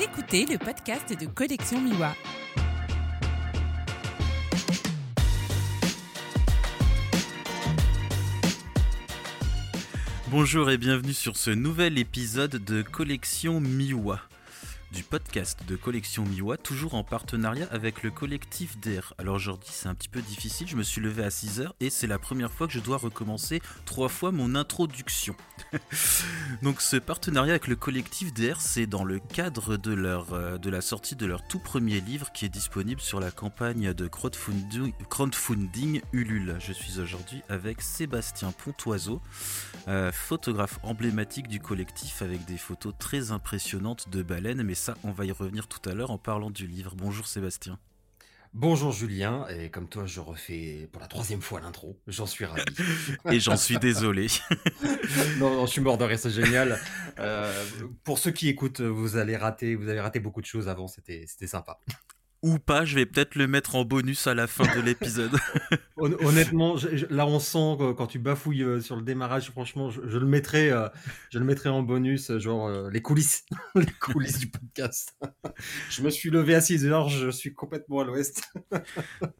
Écoutez le podcast de Collection Miwa. Bonjour et bienvenue sur ce nouvel épisode de Collection Miwa du podcast de Collection Miwa, toujours en partenariat avec le collectif d'Air. Alors aujourd'hui c'est un petit peu difficile, je me suis levé à 6h et c'est la première fois que je dois recommencer trois fois mon introduction. Donc ce partenariat avec le collectif d'Air, c'est dans le cadre de, leur, euh, de la sortie de leur tout premier livre qui est disponible sur la campagne de crowdfunding, crowdfunding Ulule. Je suis aujourd'hui avec Sébastien Pontoiseau, euh, photographe emblématique du collectif avec des photos très impressionnantes de baleines, mais ça, on va y revenir tout à l'heure en parlant du livre. Bonjour Sébastien. Bonjour Julien, et comme toi je refais pour la troisième fois l'intro, j'en suis ravi. et j'en suis désolé. non, non, je suis mort de rire, c'est génial. Euh, pour ceux qui écoutent, vous allez rater, vous avez raté beaucoup de choses avant, c'était sympa ou pas, je vais peut-être le mettre en bonus à la fin de l'épisode. Honnêtement, là on sent quand tu bafouilles euh, sur le démarrage, franchement, je, le mettrai, euh, je le mettrai en bonus, genre euh, les coulisses, les coulisses du podcast. je me suis levé à 6 heures, je suis complètement à l'ouest.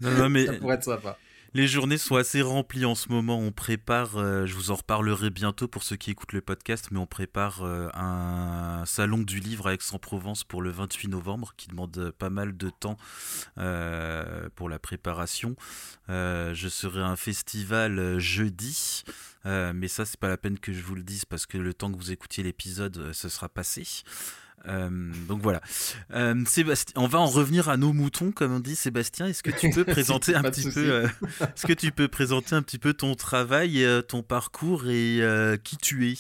non, non, mais ça pourrait être sympa. Les journées sont assez remplies en ce moment. On prépare, euh, je vous en reparlerai bientôt pour ceux qui écoutent le podcast, mais on prépare euh, un salon du livre à Aix-en-Provence pour le 28 novembre qui demande pas mal de temps euh, pour la préparation. je serai un festival jeudi. mais ça, c'est pas la peine que je vous le dise parce que le temps que vous écoutiez l'épisode, ce sera passé. Euh, donc voilà. Euh, Sébastien, on va en revenir à nos moutons, comme on dit. Sébastien, est-ce que tu peux présenter un petit peu, euh, est-ce que tu peux présenter un petit peu ton travail, ton parcours et qui tu es?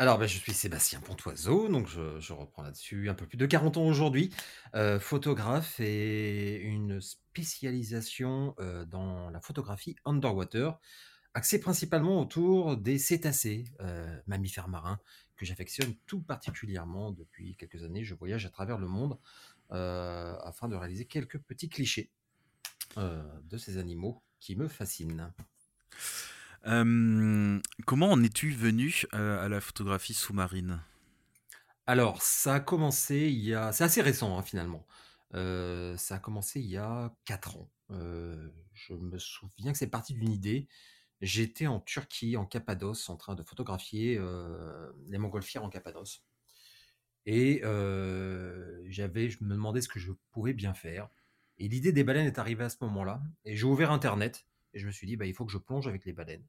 Alors, ben, je suis Sébastien Pontoiseau, donc je, reprends là-dessus un peu plus de 40 ans aujourd'hui, photographe et une spécialisation dans la photographie underwater, axée principalement autour des cétacés, mammifères marins, que j'affectionne tout particulièrement depuis quelques années. Je voyage à travers le monde euh, afin de réaliser quelques petits clichés euh, de ces animaux qui me fascinent. comment en es-tu venu euh, à la photographie sous-marine? Alors, ça a commencé il y a... C'est assez récent hein, finalement. ça a commencé il y a 4 ans. je me souviens que c'est parti d'une idée. J'étais en Turquie, en Cappadoce, en train de photographier les montgolfières en Cappadoce. Et j'avais, je me demandais ce que je pouvais bien faire. Et l'idée des baleines est arrivée à ce moment-là. Et j'ai ouvert Internet et je me suis dit, bah, il faut que je plonge avec les baleines.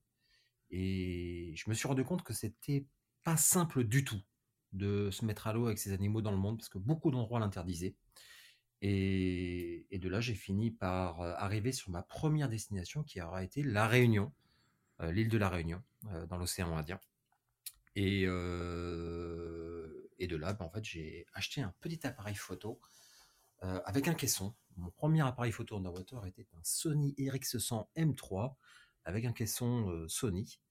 Et je me suis rendu compte que c'était pas simple du tout de se mettre à l'eau avec ces animaux dans le monde parce que beaucoup d'endroits l'interdisaient. Et, de là, j'ai fini par arriver sur ma première destination qui aura été La Réunion, euh, l'île de la Réunion, euh, dans l'océan Indien. Et, euh, et de là, fait, j'ai acheté un petit appareil photo avec un caisson. Mon premier appareil photo underwater était un Sony RX100 M3 avec un caisson Sony.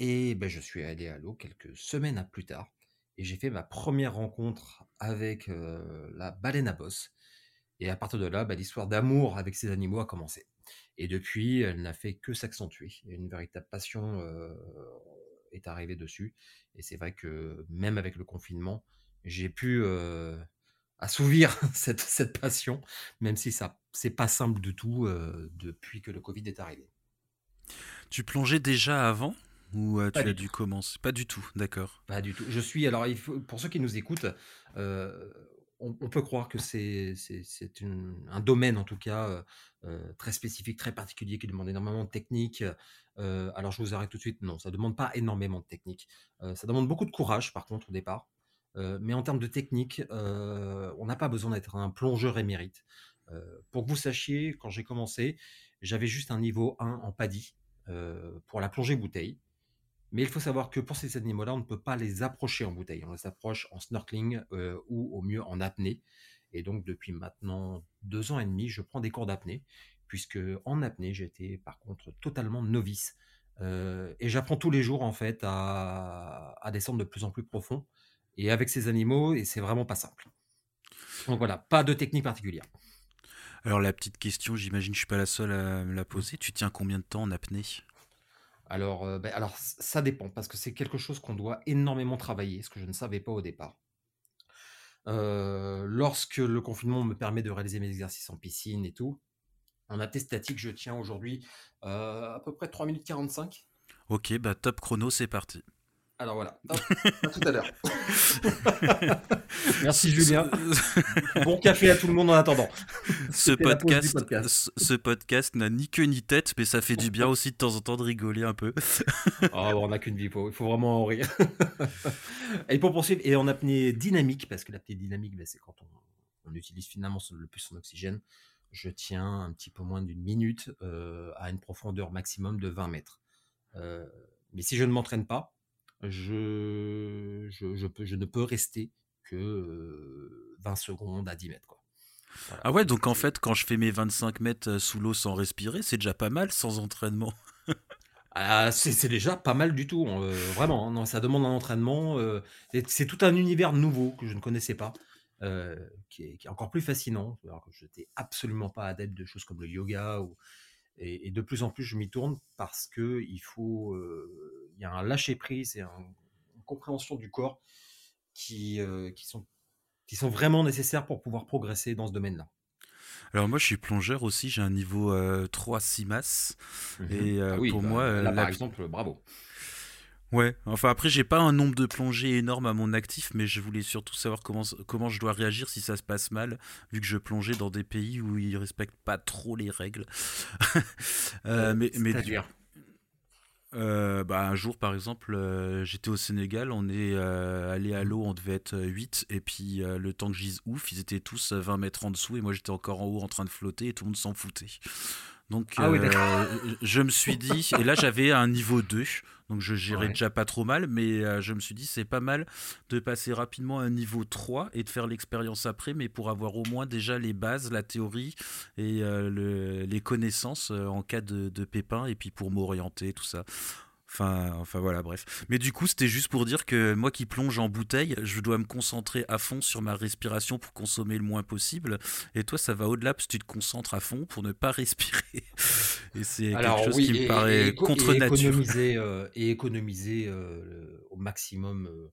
Et ben, je suis allé à l'eau quelques semaines plus tard. Et j'ai fait ma première rencontre avec la baleine à bosse. Et à partir de là, ben, l'histoire d'amour avec ces animaux a commencé. Et depuis, elle n'a fait que s'accentuer. Une véritable passion est arrivée dessus. Et c'est vrai que même avec le confinement, j'ai pu assouvir cette, cette, passion, même si ça c'est pas simple du tout depuis que le Covid est arrivé. Tu plongeais déjà avant ou tu as dû commencer? Pas du tout, d'accord. Pas du tout. Je suis alors il faut, pour ceux qui nous écoutent, on, peut croire que c'est un domaine, en tout cas, euh, euh, très spécifique, très particulier, qui demande énormément de technique. Euh, alors, je vous arrête tout de suite. Non, ça ne demande pas énormément de technique. ça demande beaucoup de courage, par contre, au départ. mais en termes de technique, on n'a pas besoin d'être un plongeur émérite. pour que vous sachiez, quand j'ai commencé, j'avais juste un niveau 1 en paddy pour la plongée bouteille. Mais il faut savoir que pour ces animaux-là, on ne peut pas les approcher en bouteille. On les approche en snorkeling euh, ou au mieux en apnée. Et donc depuis maintenant deux ans et demi, je prends des cours d'apnée, puisque en apnée, j'étais par contre totalement novice. Euh, et j'apprends tous les jours en fait à, descendre de plus en plus profond. Et avec ces animaux, et c'est vraiment pas simple. Donc voilà, pas de technique particulière. Alors la petite question, j'imagine je suis pas la seule à me la poser. Tu tiens combien de temps en apnée? Alors, euh, ben, ça dépend, parce que c'est quelque chose qu'on doit énormément travailler, ce que je ne savais pas au départ. lorsque le confinement me permet de réaliser mes exercices en piscine et tout, en apnée statique, je tiens aujourd'hui à peu près 3 minutes 45. Ok, bah top chrono, c'est parti. Alors voilà, à tout à l'heure. Merci Julien. Bon café à tout le monde en attendant. Ce podcast, ce podcast n'a ni queue ni tête, mais ça fait du bien aussi de temps en temps de rigoler un peu. oh, on n'a qu'une vie, il faut vraiment en rire. et pour poursuivre, et en apnée dynamique, parce que l'apnée dynamique, ben, c'est quand on, utilise finalement le plus son oxygène, je tiens un petit peu moins d'une minute euh, à une profondeur maximum de 20 mètres. Euh, mais si je ne m'entraîne pas, je, je, peux, je ne peux rester que 20 secondes à 10 mètres. Quoi. Ah ouais, donc en fait, quand je fais mes 25 mètres sous l'eau sans respirer, c'est déjà pas mal sans entraînement. ah, c'est déjà pas mal du tout, hein, vraiment. Hein. non, ça demande un entraînement. c'est tout un univers nouveau que je ne connaissais pas, qui est, qui, est, encore plus fascinant. Je n'étais absolument pas adepte de choses comme le yoga ou, et, de plus en plus, je m'y tourne parce que il faut, il y a un lâcher prise et une compréhension du corps qui, qui sont qui sont vraiment nécessaires pour pouvoir progresser dans ce domaine-là. Alors moi je suis plongeur aussi, j'ai un niveau 3 CIMAS mmh et ah pour bah, moi là, par exemple bravo. Ouais, enfin après j'ai pas un nombre de plongées énorme à mon actif, mais je voulais surtout savoir comment, comment je dois réagir si ça se passe mal, vu que je plongeais dans des pays où ils respectent pas trop les règles. euh, mais, mais euh, bah, un jour, par exemple, euh, j'étais au Sénégal, on est euh, allé à l'eau, on devait être 8, et puis le temps que j'y ouf, ils étaient tous 20 mètres en dessous, et moi j'étais encore en haut en train de flotter, et tout le monde s'en foutait. Donc ah je me suis dit, et là j'avais un niveau 2, donc je gérais déjà pas trop mal, mais euh, je me suis dit c'est pas mal de passer rapidement à un niveau 3 et de faire l'expérience après, mais pour avoir au moins déjà les bases, la théorie et euh, les connaissances euh, en cas de, de pépin, et puis pour m'orienter, tout ça. Enfin, enfin voilà, bref. Mais du coup, c'était juste pour dire que moi qui plonge en bouteille, je dois me concentrer à fond sur ma respiration pour consommer le moins possible. Et toi, ça va au-delà parce que tu te concentres à fond pour ne pas respirer. Et c'est quelque chose qui me paraît contre nature. Économiser, euh, et économiser euh, au maximum, euh,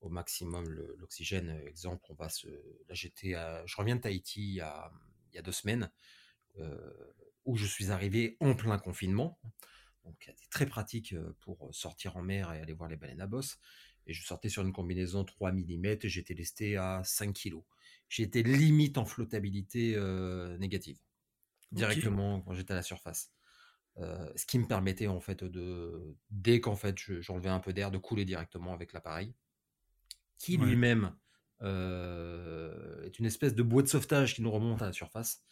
au maximum l'oxygène. Exemple, on va se. Là, j'étais, je reviens de Tahiti il y a, il y a deux semaines, où je suis arrivé en plein confinement donc très pratique pour sortir en mer et aller voir les baleines à bosse. Et je sortais sur une combinaison 3 mm et j'étais lesté à 5 kg. J'étais limite en flottabilité négative, directement quand j'étais à la surface. ce qui me permettait en fait de, dès qu'en fait j'enlevais un peu d'air, de couler directement avec l'appareil, qui lui-même est une espèce de boîte de sauvetage qui nous remonte à la surface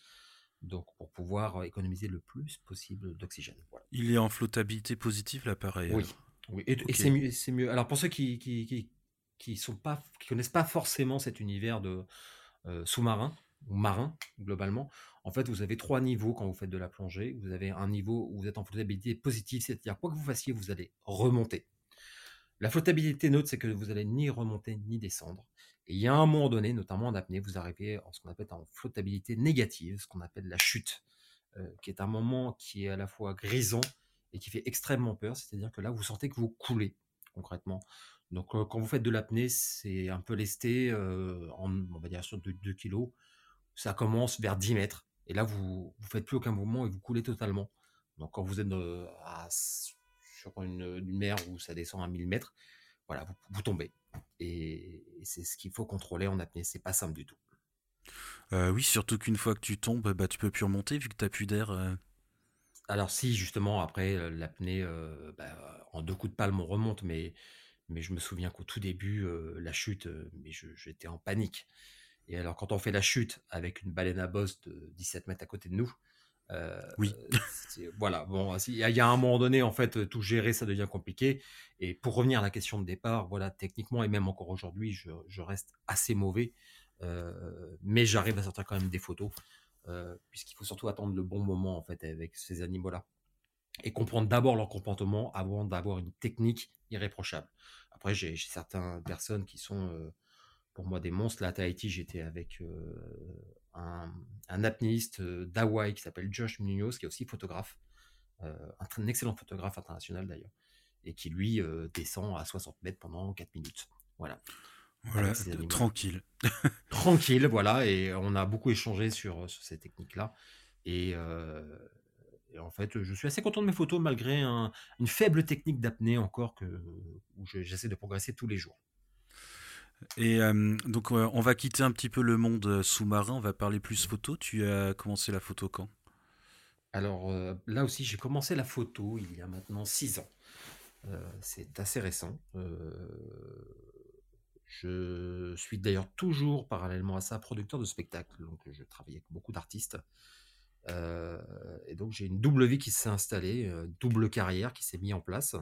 donc pour pouvoir économiser le plus possible d'oxygène. Il est en flottabilité positive l'appareil. Oui, oui. et, c'est mieux, mieux, Alors pour ceux qui qui, qui, qui sont pas qui connaissent pas forcément cet univers de sous-marin ou marin globalement, en fait vous avez trois niveaux quand vous faites de la plongée. Vous avez un niveau où vous êtes en flottabilité positive, c'est-à-dire quoi que vous fassiez, vous allez remonter. La flottabilité neutre, c'est que vous allez ni remonter ni descendre. Et il y a un moment donné, notamment en apnée, vous arrivez en ce qu'on appelle en flottabilité négative, ce qu'on appelle la chute, euh, qui est un moment qui est à la fois grisant et qui fait extrêmement peur. C'est-à-dire que là, vous sentez que vous coulez concrètement. Donc, euh, quand vous faites de l'apnée, c'est un peu lesté, euh, en, on va dire sur 2, 2 kg. Ça commence vers 10 mètres. Et là, vous ne faites plus aucun mouvement et vous coulez totalement. Donc, quand vous êtes sur une, mer où ça descend à 1000 mètres, voilà, vous, tombez. Et, c'est ce qu'il faut contrôler en apnée. C'est pas simple du tout. Euh, oui, surtout qu'une fois que tu tombes, bah, tu peux plus remonter vu que tu n'as plus d'air. Euh. Alors si, justement, après euh, l'apnée, bah, en deux coups de palme, on remonte, mais, mais je me souviens qu'au tout début, la chute, mais j'étais en panique. Et alors quand on fait la chute avec une baleine à bosse de 17 mètres à côté de nous, oui. voilà, bon, il y, a un moment donné, en fait, tout gérer, ça devient compliqué. Et pour revenir à la question de départ, voilà, techniquement, et même encore aujourd'hui, je, reste assez mauvais, mais j'arrive à sortir quand même des photos, puisqu'il faut surtout attendre le bon moment, en fait, avec ces animaux-là. Et comprendre d'abord leur comportement avant d'avoir une technique irréprochable. Après, j'ai certaines personnes qui sont pour moi des monstres. Là, à Tahiti, j'étais avec un, un apnéiste d'Hawaï qui s'appelle Josh Munoz, qui est aussi photographe, un, excellent photographe international d'ailleurs, et qui lui descend à 60 mètres pendant 4 minutes. Voilà. Voilà, tranquille. tranquille, voilà, et on a beaucoup échangé sur, sur ces techniques-là. Et, en fait, je suis assez content de mes photos malgré une faible technique d'apnée encore que, où j'essaie de progresser tous les jours. Et donc, on va quitter un petit peu le monde sous-marin, on va parler plus photo. Tu as commencé la photo quand? Alors là aussi, j'ai commencé la photo il y a maintenant six ans. c'est assez récent. je suis d'ailleurs toujours, parallèlement à ça, producteur de spectacles. Donc, je travaille avec beaucoup d'artistes. et donc, j'ai une double vie qui s'est installée, double carrière qui s'est mise en place.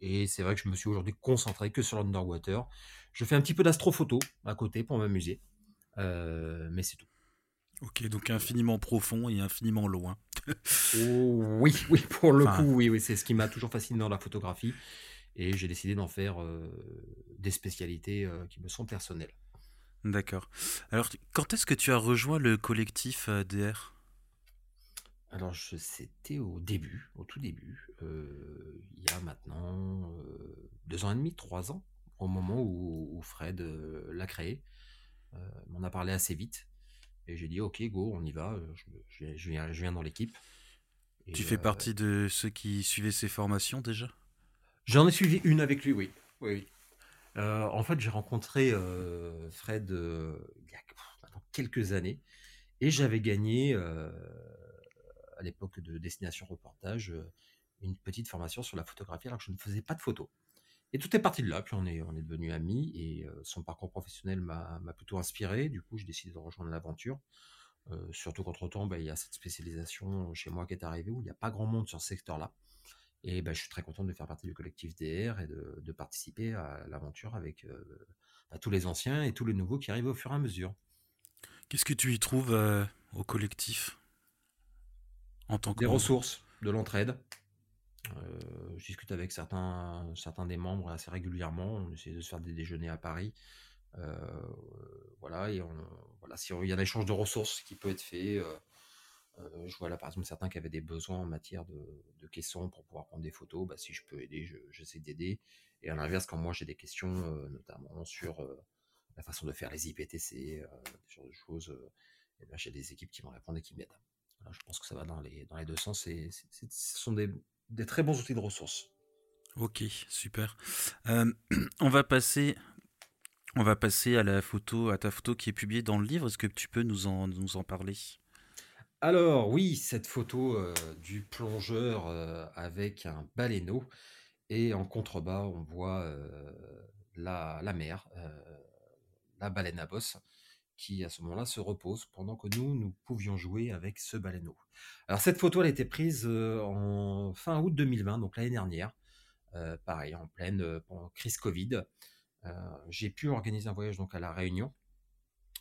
Et c'est vrai que je me suis aujourd'hui concentré que sur l'underwater. Je fais un petit peu d'astrophoto à côté pour m'amuser. Euh, mais c'est tout. Ok, donc infiniment profond et infiniment loin. Oh, oui, oui, pour le coup, oui, oui c'est ce qui m'a toujours fasciné dans la photographie. Et j'ai décidé d'en faire euh, des spécialités euh, qui me sont personnelles. D'accord. Alors, quand est-ce que tu as rejoint le collectif DR alors, c'était au début, au tout début, euh, il y a maintenant euh, deux ans et demi, trois ans, au moment où, Fred euh, l'a créé. on a parlé assez vite et j'ai dit ok, go, on y va. Je, viens, dans l'équipe. Tu fais partie de ceux qui suivaient ses formations déjà? J'en ai suivi une avec lui, oui. oui. en fait, j'ai rencontré Fred il y a quelques années et j'avais gagné à l'époque de Destination Reportage, euh, une petite formation sur la photographie alors que je ne faisais pas de photos. Et tout est parti de là, puis on est, devenus amis, et euh, son parcours professionnel m'a plutôt inspiré, du coup j'ai décidé de rejoindre l'aventure. Euh, surtout qu'entre-temps, bah, il y a cette spécialisation chez moi qui est arrivée, où il n'y a pas grand monde sur ce secteur-là. Et bah, je suis très content de faire partie du collectif DR et de, participer à l'aventure avec bah, tous les anciens et tous les nouveaux qui arrivent au fur et à mesure. Qu'est-ce que tu y trouves au collectif? Des ressources, de l'entraide. Euh, je discute avec certains, certains des membres assez régulièrement. On essaie de se faire des déjeuners à Paris. Euh, voilà, et on, voilà, si il y a un échange de ressources qui peut être fait. Euh, je vois là par exemple certains qui avaient des besoins en matière de, de caissons pour pouvoir prendre des photos. Bah, si je peux aider, j'essaie d'aider. Et à l'inverse, quand moi j'ai des questions, notamment sur la façon de faire les IPTC, ce genre de choses, eh ben, j'ai des équipes qui vont répondre et qui m'aident je pense que ça va dans les, dans les deux sens. Et ce sont des, des, très bons outils de ressources. Ok, super. Euh, on va passer. On va passer à la photo, à ta photo qui est publiée dans le livre. Est-ce que tu peux nous en, nous en parler? Alors oui, cette photo euh, du plongeur euh, avec un baleineau et en contrebas on voit la, la, mer, la baleine à bosse qui à ce moment-là se repose pendant que nous, nous pouvions jouer avec ce baleineau. Alors cette photo, elle a été prise euh, en fin août 2020, donc l'année dernière, euh, pareil, en pleine euh, crise Covid. J'ai pu organiser un voyage donc à La Réunion,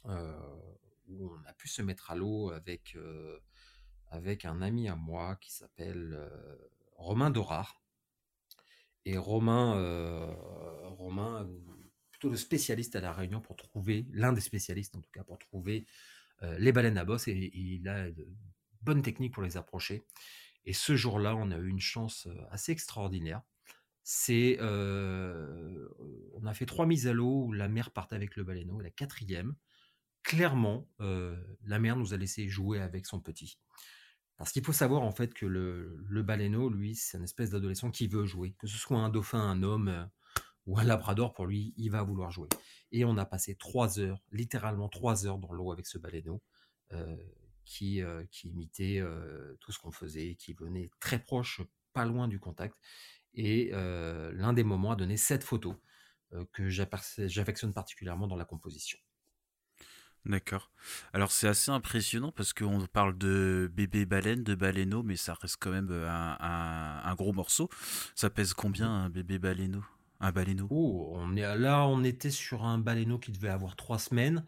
où on a pu se mettre à l'eau avec, avec un ami à moi qui s'appelle Romain Dorard. Et Romain, Romain plutôt le spécialiste à la Réunion pour trouver, l'un des spécialistes en tout cas, pour trouver euh, les baleines à bosse et, il a de bonnes techniques pour les approcher. Et ce jour-là, on a eu une chance euh, assez extraordinaire. C'est, euh, on a fait trois mises à l'eau où la mer partait avec le baleineau et la quatrième, clairement, la mer nous a laissé jouer avec son petit. Parce qu'il faut savoir en fait que le, le baleineau, lui, c'est une espèce d'adolescent qui veut jouer, que ce soit un dauphin, un homme, ou un labrador, pour lui, il va vouloir jouer. Et on a passé trois heures, littéralement trois heures dans l'eau avec ce baleineau, euh, qui, euh, qui imitait euh, tout ce qu'on faisait, qui venait très proche, pas loin du contact. Et l'un des moments a donné cette photo que j'affectionne particulièrement dans la composition. D'accord. Alors c'est assez impressionnant parce qu'on parle de bébé baleine, de baleineau, mais ça reste quand même un, un gros morceau. Ça pèse combien un bébé baleineau un baleineau oh, on est là, on était sur un baleineau qui devait avoir trois semaines,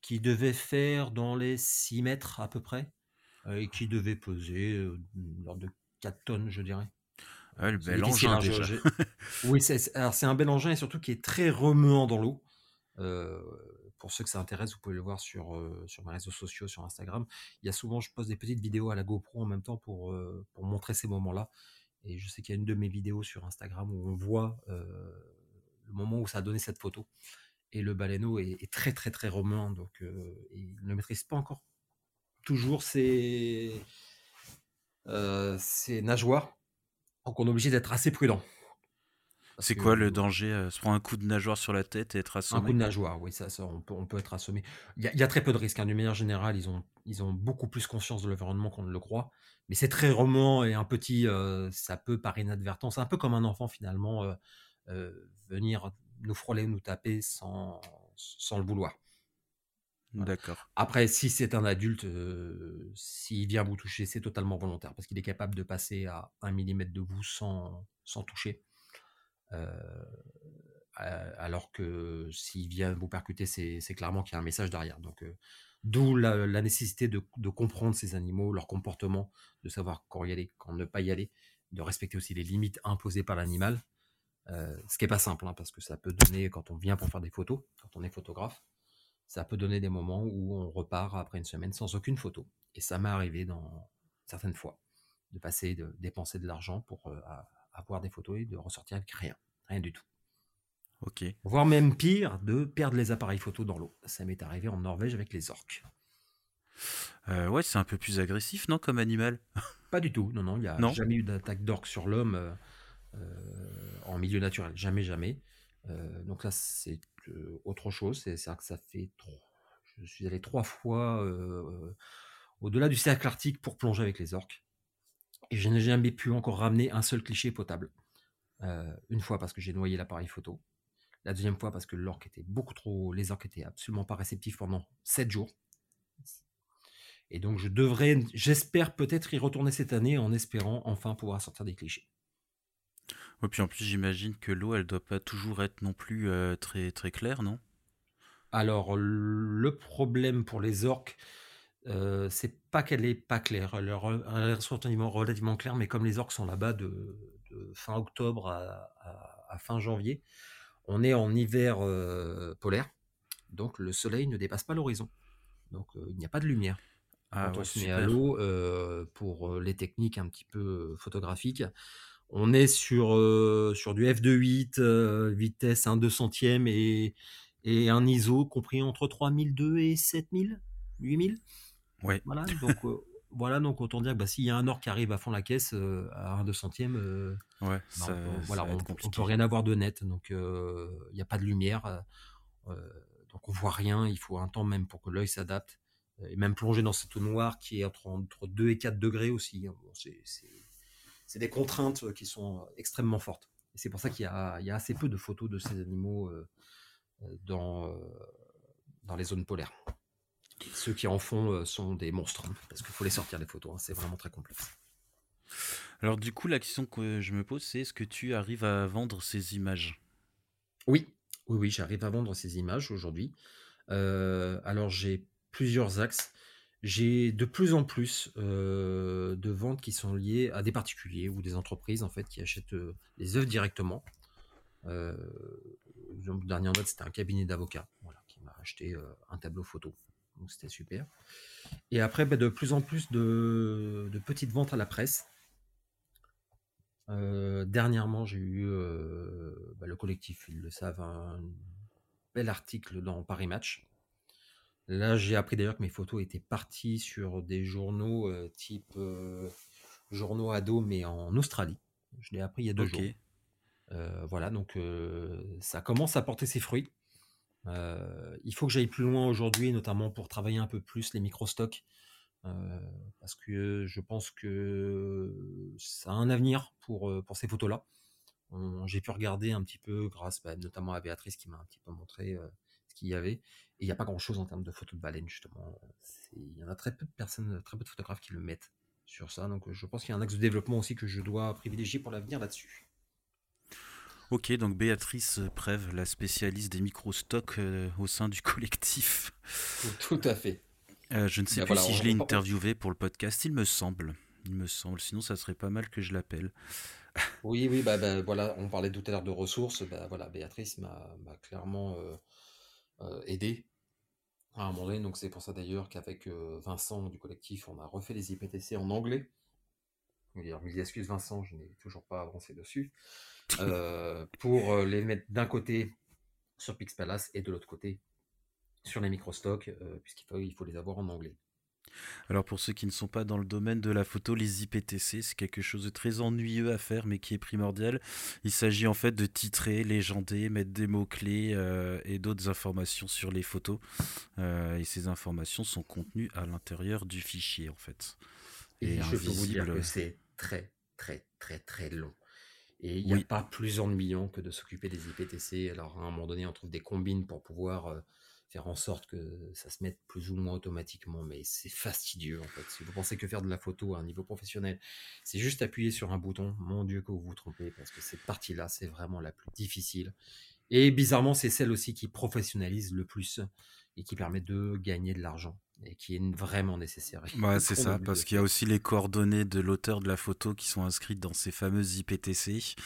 qui devait faire dans les 6 mètres à peu près, euh, et qui devait peser euh, de 4 tonnes, je dirais. le bel engin hein, déjà. oui, c'est un bel engin et surtout qui est très remuant dans l'eau. Euh, pour ceux que ça intéresse, vous pouvez le voir sur, sur mes réseaux sociaux, sur Instagram. Il y a souvent, je poste des petites vidéos à la GoPro en même temps pour, pour montrer ces moments-là. Et je sais qu'il y a une de mes vidéos sur Instagram où on voit le moment où ça a donné cette photo. Et le baleineau est, très très très romain, donc il ne maîtrise pas encore toujours ses, ses nageoires. Donc on est obligé d'être assez prudent. C'est quoi le danger Se prendre un coup de nageoire sur la tête et être assommé Un coup de nageoire, oui, ça, on, peut, on peut être assommé. Il y, a, très peu de risques. Hein. D'une manière générale, ils ont, ils ont beaucoup plus conscience de l'environnement qu'on ne le croit. Mais c'est très roman et un petit, ça peut par inadvertance, un peu comme un enfant finalement, venir nous frôler, nous taper sans, sans le vouloir. D'accord. Après, si c'est un adulte, s'il vient vous toucher, c'est totalement volontaire parce qu'il est capable de passer à un millimètre de vous sans, sans toucher. Alors que s'il vient vous percuter, c'est clairement qu'il y a un message derrière. Donc, d'où la, nécessité de, comprendre ces animaux, leur comportement, de savoir quand y aller, quand ne pas y aller, de respecter aussi les limites imposées par l'animal. ce qui n'est pas simple, hein, parce que ça peut donner, quand on vient pour faire des photos, quand on est photographe, ça peut donner des moments où on repart après une semaine sans aucune photo. Et ça m'est arrivé dans certaines fois de passer, de dépenser de l'argent pour euh, avoir des photos et de ressortir avec rien, rien du tout. Ok. Voire même pire, de perdre les appareils photo dans l'eau. Ça m'est arrivé en Norvège avec les orques. Euh, ouais, c'est un peu plus agressif, non, comme animal? Pas du tout, non, non, il n'y a jamais eu d'attaque d'orques sur l'homme euh, en milieu naturel, jamais, jamais. donc là, c'est autre chose. C'est que ça fait trop. Je suis allé trois fois au-delà du cercle arctique pour plonger avec les orques. Et je n'ai jamais pu encore ramener un seul cliché potable. une fois parce que j'ai noyé l'appareil photo. La deuxième fois parce que l'orque était beaucoup trop. Les orques étaient absolument pas réceptifs pendant sept jours. Et donc je devrais, j'espère peut-être y retourner cette année en espérant enfin pouvoir sortir des clichés. Et puis en plus, j'imagine que l'eau, elle doit pas toujours être non plus euh, très, très claire, non? Alors, le problème pour les orques, euh, c'est pas qu'elle est pas claire. Elle est relativement, relativement claire, mais comme les orques sont là-bas de, fin octobre à, fin janvier, on est en hiver euh, polaire, donc le soleil ne dépasse pas l'horizon. Donc euh, il n'y a pas de lumière. Ah, Quand on se met à l'eau, pour les techniques un petit peu photographiques, on est sur, sur du f2.8, euh, vitesse 1 200e et, et un ISO compris entre 3002 et 7000, 8000. Ouais. Voilà, donc, euh, voilà, donc autant dire que bah, s'il y a un or qui arrive à fond la caisse à 1 200e, ouais, bah, ça, on, voilà, on, peut rien avoir de net, donc il n'y a pas de lumière, donc on voit rien, il faut un temps même pour que l'œil s'adapte, et même plonger dans cette eau noire qui est entre, entre 2 et 4 degrés aussi, hein, c'est des contraintes euh, qui sont euh, extrêmement fortes. Et c'est pour ça qu'il y, a, assez peu de photos de ces animaux euh, dans, dans les zones polaires. Ceux qui en font sont des monstres, hein, parce qu'il faut les sortir les photos, hein, c'est vraiment très complexe. Alors du coup, la question que je me pose, c'est est-ce que tu arrives à vendre ces images? Oui, oui, oui, j'arrive à vendre ces images aujourd'hui. alors j'ai plusieurs axes j'ai de plus en plus de ventes qui sont liées à des particuliers ou des entreprises en fait qui achètent les œuvres directement. Euh, le dernier en date, c'était un cabinet d'avocats qui m'a acheté un tableau photo. Donc c'était super. Et après, bah, de plus en plus de, petites ventes à la presse. dernièrement, j'ai eu bah, le collectif, ils le savent, un bel article dans Paris Match Là, j'ai appris d'ailleurs que mes photos étaient parties sur des journaux euh, type euh, journaux ados, mais en Australie. Je l'ai appris il y a deux jours. Euh, voilà, donc ça commence à porter ses fruits. Il faut que j'aille plus loin aujourd'hui, notamment pour travailler un peu plus les micro-stocks. parce que je pense que ça a un avenir pour, pour ces photos-là. J'ai pu regarder un petit peu grâce bah, notamment à Béatrice qui m'a un petit peu montré ce qu'il y avait il n'y a pas grand-chose en termes de photos de baleines, justement. Il y en a très peu de personnes, très peu de photographes qui le mettent sur ça. Donc je pense qu'il y a un axe de développement aussi que je dois privilégier pour l'avenir là-dessus. Ok, donc Béatrice Prève, la spécialiste des micro-stocks euh, au sein du collectif. Tout à fait. Euh, je ne sais ben plus si je l'ai interviewé pour le podcast, il me semble. Il me semble, sinon ça serait pas mal que je l'appelle. oui, oui, bah, bah, voilà, on parlait tout à l'heure de ressources. Bah, voilà, Béatrice m'a clairement euh, aidé à un moment donné. Donc c'est pour ça d'ailleurs qu'avec Vincent du collectif, on a refait les IPTC en anglais mille excuses Vincent, je n'ai toujours pas avancé dessus, pour les mettre d'un côté sur Pixpalace et de l'autre côté sur les microstocks, puisqu'il faut, il faut les avoir en anglais. Alors pour ceux qui ne sont pas dans le domaine de la photo, les IPTC, c'est quelque chose de très ennuyeux à faire, mais qui est primordial. Il s'agit en fait de titrer, légender, mettre des mots-clés euh, et d'autres informations sur les photos. Euh, et ces informations sont contenues à l'intérieur du fichier en fait. Et, je peux vous dire que c'est très très très très long. Et il n'y a pas plus ennuyant que de s'occuper des IPTC. Alors à un moment donné, on trouve des combines pour pouvoir... Euh, faire en sorte que ça se mette plus ou moins automatiquement, mais c'est fastidieux en fait. Si vous pensez que faire de la photo à un niveau professionnel, c'est juste appuyer sur un bouton, mon Dieu que vous vous trompez, parce que cette partie-là, c'est vraiment la plus difficile. Et bizarrement, c'est celle aussi qui professionnalise le plus et qui permet de gagner de l'argent et qui est vraiment nécessaire. Ouais, c'est ça, parce qu'il y a aussi les coordonnées de l'auteur de la photo qui sont inscrites dans ces fameuses IPTC.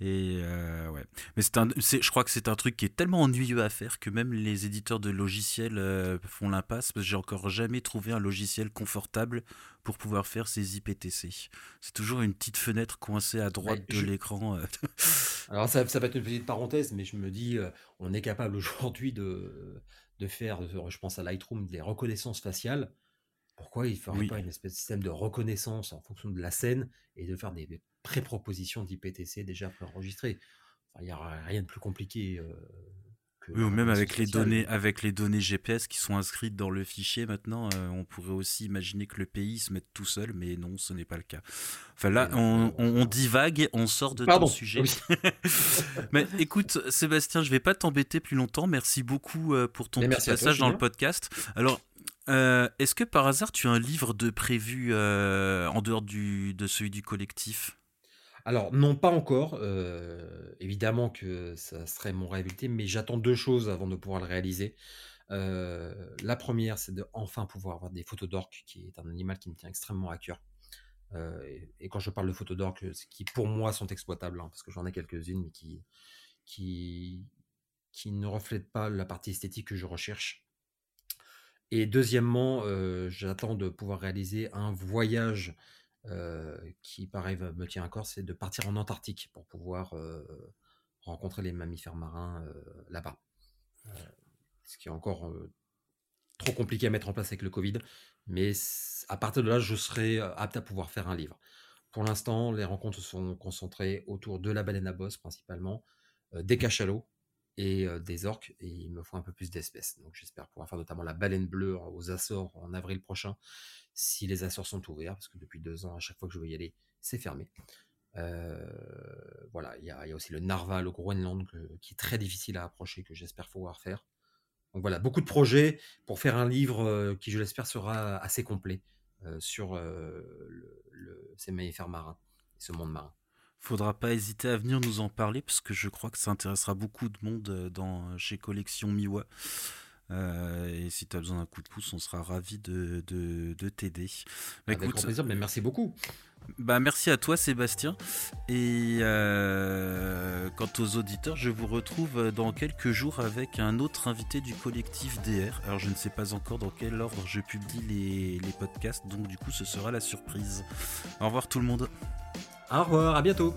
Et euh, ouais. Mais un, je crois que c'est un truc qui est tellement ennuyeux à faire que même les éditeurs de logiciels euh, font l'impasse parce que j'ai encore jamais trouvé un logiciel confortable pour pouvoir faire ces IPTC. C'est toujours une petite fenêtre coincée à droite de l'écran. Euh. Alors ça, ça, va être une petite parenthèse, mais je me dis, on est capable aujourd'hui de, de faire, je pense à Lightroom, des reconnaissances faciales pourquoi il ne ferait pas une espèce de système de reconnaissance en fonction de la scène et de faire des, pré-propositions d'IPTC déjà préenregistrées? Il n'y a rien de plus compliqué. Euh, que oui, ou même avec les, données, avec les données GPS qui sont inscrites dans le fichier maintenant, euh, on pourrait aussi imaginer que le pays se mette tout seul, mais non, ce n'est pas le cas. Enfin là, on, on, divague, on sort de ton sujet. mais écoute, Sébastien, je vais pas t'embêter plus longtemps. Merci beaucoup euh, pour ton petit passage dans le podcast. Alors, euh, est-ce que par hasard tu as un livre de prévu euh, en dehors du, de celui du collectif? Alors non, pas encore. Euh, évidemment que ça serait mon réhabilité, mais j'attends deux choses avant de pouvoir le réaliser. la première, c'est de enfin pouvoir avoir des photos d'orques, qui est un animal qui me tient extrêmement à cœur. Et, quand je parle de photos d'orques, qui pour moi sont exploitables, hein, parce que j'en ai quelques-unes, mais qui, ne reflètent pas la partie esthétique que je recherche. Et deuxièmement, euh, j'attends de pouvoir réaliser un voyage euh, qui, pareil, me tient à corps, c'est de partir en Antarctique pour pouvoir euh, rencontrer les mammifères marins là-bas. ce qui est encore trop compliqué à mettre en place avec le Covid, mais à partir de là, je serai apte à pouvoir faire un livre. Pour l'instant, les rencontres sont concentrées autour de la baleine à bosse principalement, des cachalots, et des orques, et il me faut un peu plus d'espèces. Donc j'espère pouvoir faire notamment la baleine bleue aux Açores en avril prochain, si les Açores sont ouverts, parce que depuis deux ans, à chaque fois que je veux y aller, c'est fermé. voilà, il y, a aussi le narval au Groenland qui est très difficile à approcher, que j'espère pouvoir faire. Donc voilà, beaucoup de projets pour faire un livre qui, je l'espère, sera assez complet sur ces mammifères marins ce monde marin faudra pas hésiter à venir nous en parler parce que je crois que ça intéressera beaucoup de monde euh, dans, chez Collection Miwa. Euh, et si tu as besoin d'un coup de pouce, on sera ravi de, de, t'aider. Avec grand plaisir, mais merci beaucoup. Bah merci à toi Sébastien. Et euh, quant aux auditeurs, je vous retrouve dans quelques jours avec un autre invité du collectif DR. Alors je ne sais pas encore dans quel ordre je publie les, les podcasts, donc du coup ce sera la surprise. Au revoir tout le monde. Au revoir, à bientôt.